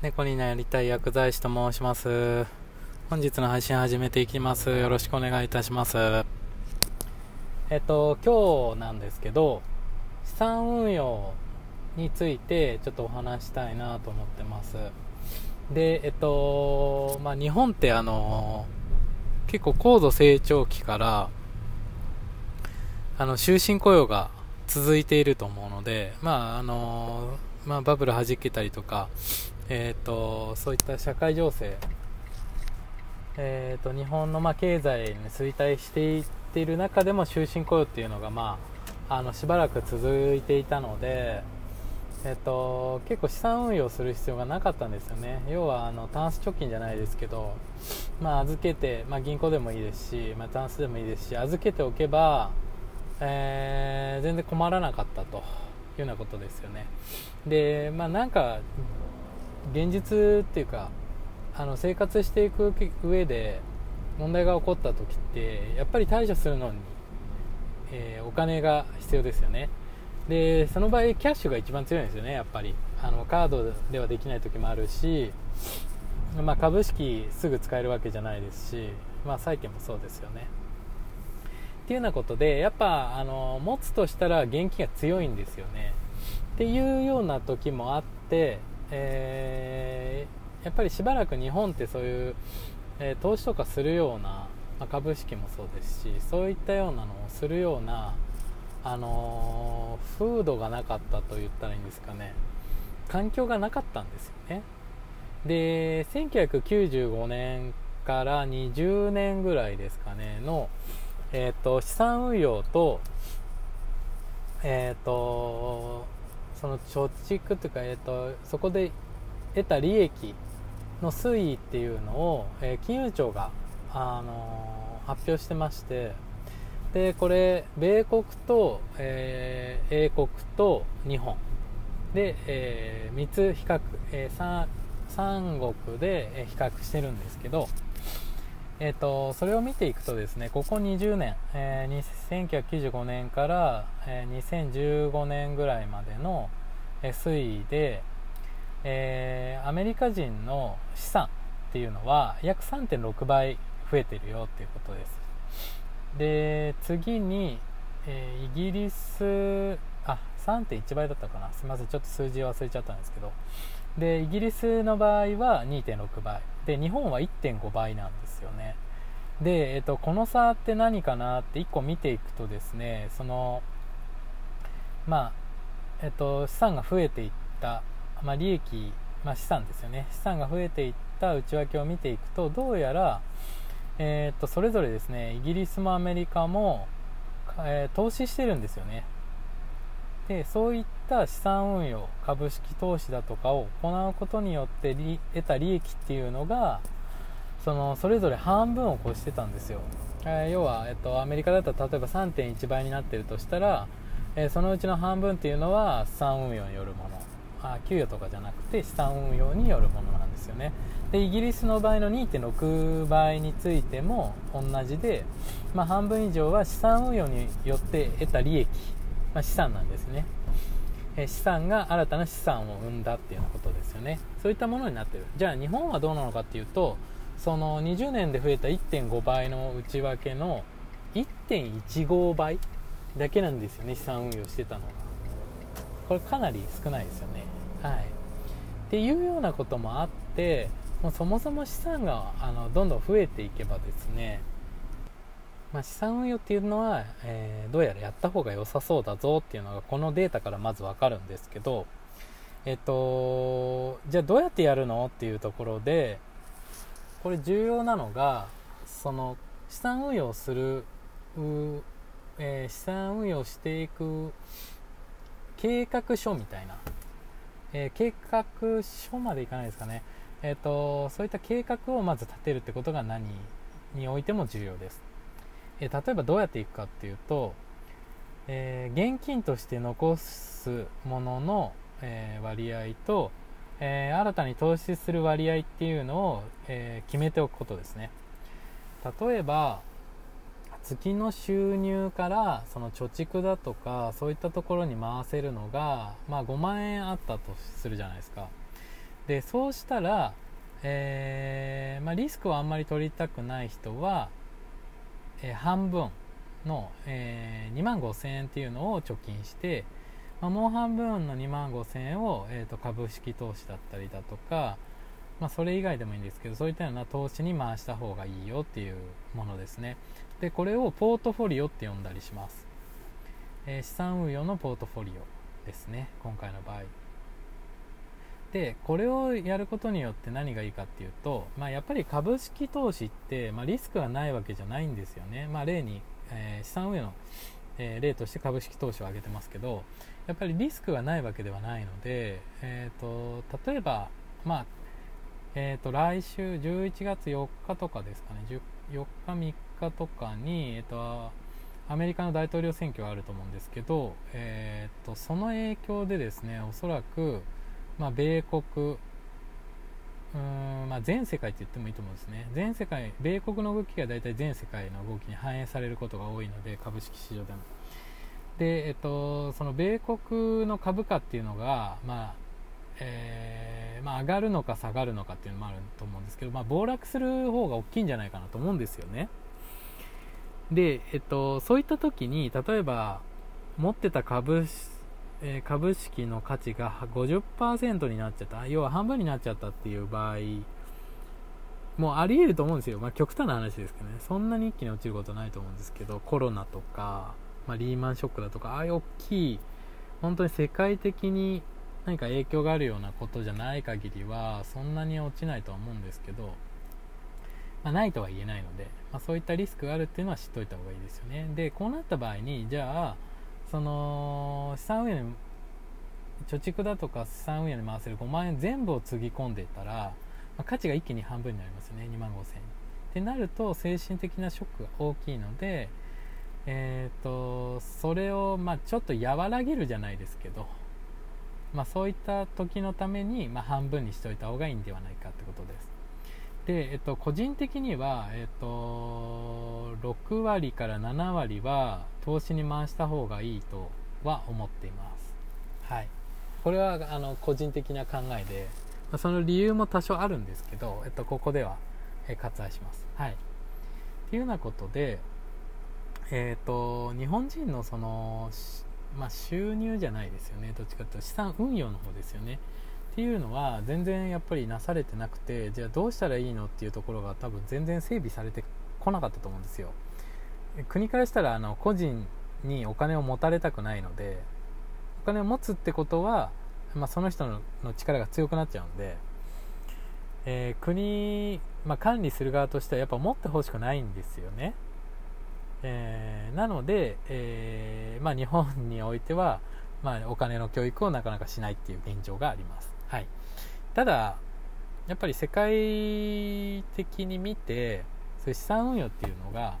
猫になりたい薬剤師と申します。本日の配信始めていきます。よろしくお願いいたします。えっと今日なんですけど資産運用についてちょっとお話したいなと思ってます。でえっとまあ日本ってあの結構高度成長期からあの終身雇用が続いていると思うのでまああのまあ、バブル弾けたりとかえーと、そういった社会情勢、えーと、日本のまあ経済に衰退していっている中でも終身雇用っていうのが、まあ、あのしばらく続いていたので、えーと、結構資産運用する必要がなかったんですよね。要はあのタンス貯金じゃないですけど、まあ、預けて、まあ、銀行でもいいですし、まあ、タンスでもいいですし預けておけば、えー、全然困らなかったというようなことですよね。で、まあ、なんか現実っていうかあの生活していく上で問題が起こった時ってやっぱり対処するのに、えー、お金が必要ですよね。でその場合キャッシュが一番強いんですよねやっぱり。あのカードではできない時もあるし、まあ、株式すぐ使えるわけじゃないですし、まあ、債券もそうですよね。っていうようなことでやっぱあの持つとしたら現金が強いんですよね。っていうような時もあってえー、やっぱりしばらく日本ってそういう、えー、投資とかするような、まあ、株式もそうですしそういったようなのをするような、あのー、風土がなかったと言ったらいいんですかね。環境がなかったんですよね。で1995年から20年ぐらいですかねの、えーと、資産運用と,、えーとその貯蓄というか、えーと、そこで得た利益の推移っていうのを、えー、金融庁が、あのー、発表してましてでこれ米国と、えー、英国と日本。で、えー、3つ比較、えー、3, 3国で比較してるんですけどえーと、それを見ていくとですねここ20年、えー、1995年から、えー、2015年ぐらいまでの、推移で、えー、アメリカ人の資産っていうのは約3.6倍増えてるよっていうことです。で次に、え、イギリスあ3.1倍だったかな。すみませんちょっと数字忘れちゃったんですけど。でイギリスの場合は2.6倍。で日本は1.5倍なんですよね。で、えっと、この差って何かなって1個見ていくとですねそのまあえっと資産が増えていった、まあ、利益、まあ、資産ですよね。資産が増えていった内訳を見ていくとどうやら、えっとそれぞれですねイギリスもアメリカも、えー、投資してるんですよね。でそういった資産運用株式投資だとかを行うことによって得た利益っていうのがそのそれぞれ半分を越してたんですよ、えー、要は、えっと、アメリカだったら例えば3.1倍になってるとしたら、えー、そのうちの半分っていうのは資産運用によるもの。あ給与とかじゃなくて資産運用によるものなんですよね。でイギリスの場合の2.6倍についても同じで、まあ、半分以上は資産運用によって得た利益まあ、資産なんですね、え資産が新たな資産を生んだっていうようなことですよね。そういったものになってる。じゃあ日本はどうなのかっていうとその20年で増えた1.5倍の内訳の1.15倍だけなんですよね資産運用してたのが。これかなり少ないですよね。はい。っていうようなこともあってもうそもそも資産があのどんどん増えていけばですねまあ、資産運用っていうのは、えー、どうやらやった方が良さそうだぞっていうのがこのデータからまずわかるんですけど、えっと、じゃあどうやってやるのっていうところでこれ重要なのがその資産運用する、えー、資産運用していく計画書みたいな、えー、計画書までいかないですかね、えーとそういった計画をまず立てるってことが何においても重要です。え例えばどうやっていくかっていうと、えー、現金として残すものの、えー、割合と、えー、新たに投資する割合っていうのを、え決めておくことですね。例えば月の収入からその貯蓄だとかそういったところに回せるのが、まあ、5万円あったとするじゃないですか。でそうしたら、え、まあ、リスクをあんまり取りたくない人は、えー、半分の、え2万5000円っていうのを貯金して、まあ、もう半分の2万5000円を、えーと、株式投資だったりだとか、まあ、それ以外でもいいんですけどそういったような投資に回した方がいいよっていうものですね。でこれをポートフォリオって呼んだりします、えー、資産運用のポートフォリオですね今回の場合。でこれをやることによって何がいいかっていうと、まあ、やっぱり株式投資って、まあ、リスクがないわけじゃないんですよね、まあ、例に、えー、資産運用の、えー、例として株式投資を挙げてますけどやっぱりリスクがないわけではないので、えーと、例えば、まあえーと、来週11月4日とかですかね。4日3日とかに、えーと、アメリカの大統領選挙があると思うんですけど、えー、とその影響でですねおそらく、まあ、米国うんまあ、全世界って言ってもいいと思うんですね全世界米国の動きが大体全世界の動きに反映されることが多いので株式市場でもで、えっと、その米国の株価っていうのが、まあえーまあ、上がるのか下がるのかっていうのもあると思うんですけど、まあ、暴落する方が大きいんじゃないかなと思うんですよね。で、えっと、そういった時に例えば持ってた株,、えー、株式の価値が50%になっちゃった。要は半分になっちゃったっていう場合もうあり得ると思うんですよ、まあ、極端な話ですけどね。そんなに一気に落ちることないと思うんですけどコロナとかまあ、リーマンショックだとかああいう大きい本当に世界的に何か影響があるようなことじゃない限りはそんなに落ちないとは思うんですけど、まあ、ないとは言えないので、ま、そういったリスクがあるっていうのは知っておいた方がいいですよね。でこうなった場合にじゃあその資産運用に貯蓄だとか資産運用に回せる5万円全部をつぎ込んでいたら、まあ、価値が一気に半分になりますよね。2万5000円。ってなると精神的なショックが大きいのでえーと、それを、まあ、ちょっと和らげるじゃないですけど、まあ、そういった時のために、まあ、半分にしておいた方がいいんではないかってことです。で、えっと、個人的には、えっと、6割から7割は投資に回した方がいいとは思っています。はい。これはあの個人的な考えで、その理由も多少あるんですけど、えっと、ここでは、え割愛します。はい。っていうようなことでえーと、日本人のその、まあ、収入じゃないですよね。どっちかというと資産運用の方ですよね。っていうのは全然やっぱりなされてなくてじゃあどうしたらいいのっていうところが多分全然整備されてこなかったと思うんですよ。国からしたらあの個人にお金を持たれたくないのでお金を持つってことは、まあ、その人の力が強くなっちゃうんで、えー、国、まあ、管理する側としてはやっぱ持ってほしくないんですよね。えー、なので、えー、まあ、日本においては、まあ、お金の教育をなかなかしないっていう現状があります、はい、ただやっぱり世界的に見てそういう資産運用っていうのが、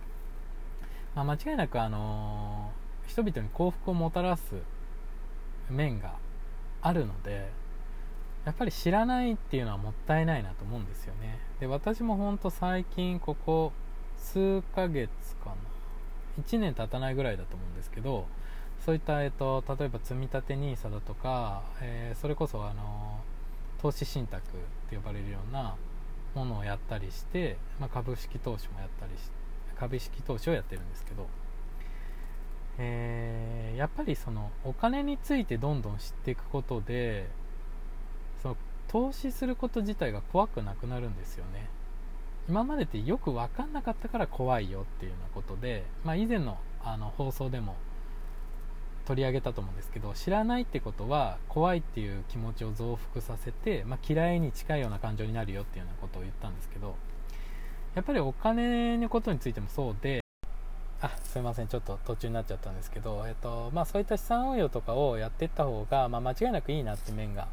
まあ、間違いなく、あのー、人々に幸福をもたらす面があるのでやっぱり知らないっていうのはもったいないなと思うんですよね。で私も本当最近ここ数ヶ月かな1年経たないぐらいだと思うんですけどそういった、えっと、例えば積立 NISA だとか、えー、それこそあの投資信託って呼ばれるようなものをやったりして、まあ、株式投資もやったりして株式投資をやってるんですけど、えー、やっぱりそのお金についてどんどん知っていくことでその投資すること自体が怖くなくなるんですよね。今までってよく分かんなかったから怖いよっていうようなことで、まあ、以前のあの放送でも取り上げたと思うんですけど知らないってことは怖いっていう気持ちを増幅させて、まあ、嫌いに近いような感情になるよっていうようなことを言ったんですけどやっぱりお金のことについてもそうであすいませんちょっと途中になっちゃったんですけど、えっとまあ、そういった資産運用とかをやっていった方が、まあ、間違いなくいいなって面が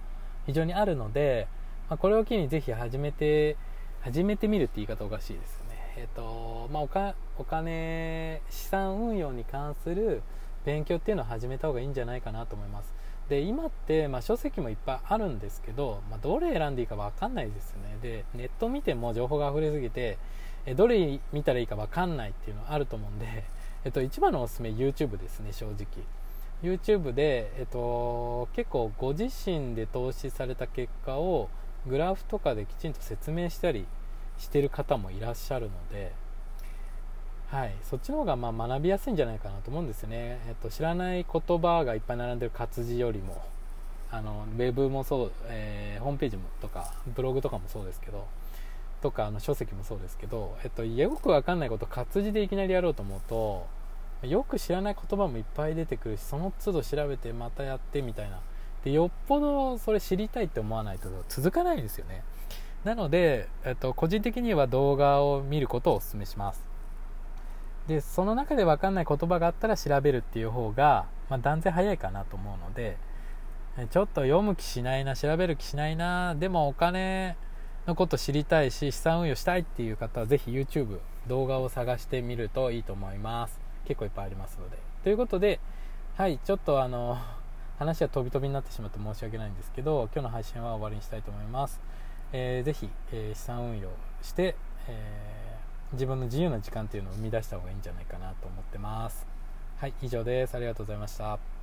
非常にあるので、まあ、これを機にぜひ始めて始めてみるって言い方おかしいですね。えっ、と、まあ、おか、お金、資産運用に関する勉強っていうのを始めた方がいいんじゃないかなと思います。で、今って、まあ、書籍もいっぱいあるんですけど、まあ、どれ選んでいいかわかんないですよね。で、ネット見ても情報が溢れすぎて、えどれ見たらいいかわかんないっていうのはあると思うんで、えっと、一番のおすすめ YouTube ですね、正直。YouTube で、えっと、結構ご自身で投資された結果をグラフとかできちんと説明したりしてる方もいらっしゃるので、はい、そっちの方がま学びやすいんじゃないかなと思うんですよね、えっと、知らない言葉がいっぱい並んでる活字よりもあのウェブもそう、えー、ホームページもとかブログとかもそうですけどとかあの書籍もそうですけど、えっと、よくわかんないこと活字でいきなりやろうと思うとよく知らない言葉もいっぱい出てくるしその都度調べてまたやってみたいな。でよっぽどそれ知りたいって思わないと続かないんですよね。なので、えっと、個人的には動画を見ることをお勧めします。でその中で分かんない言葉があったら調べるっていう方が、まあ、断然早いかなと思うのでちょっと読む気しないな調べる気しないなでもお金のこと知りたいし資産運用したいっていう方はぜひ YouTube 動画を探してみるといいと思います。結構いっぱいありますので。ということではいちょっとあの話は飛び飛びになってしまって申し訳ないんですけど今日の配信は終わりにしたいと思います、えー、ぜひ、えー、資産運用して、えー、自分の自由な時間っていうのを生み出した方がいいんじゃないかなと思ってます。はい以上です。ありがとうございました。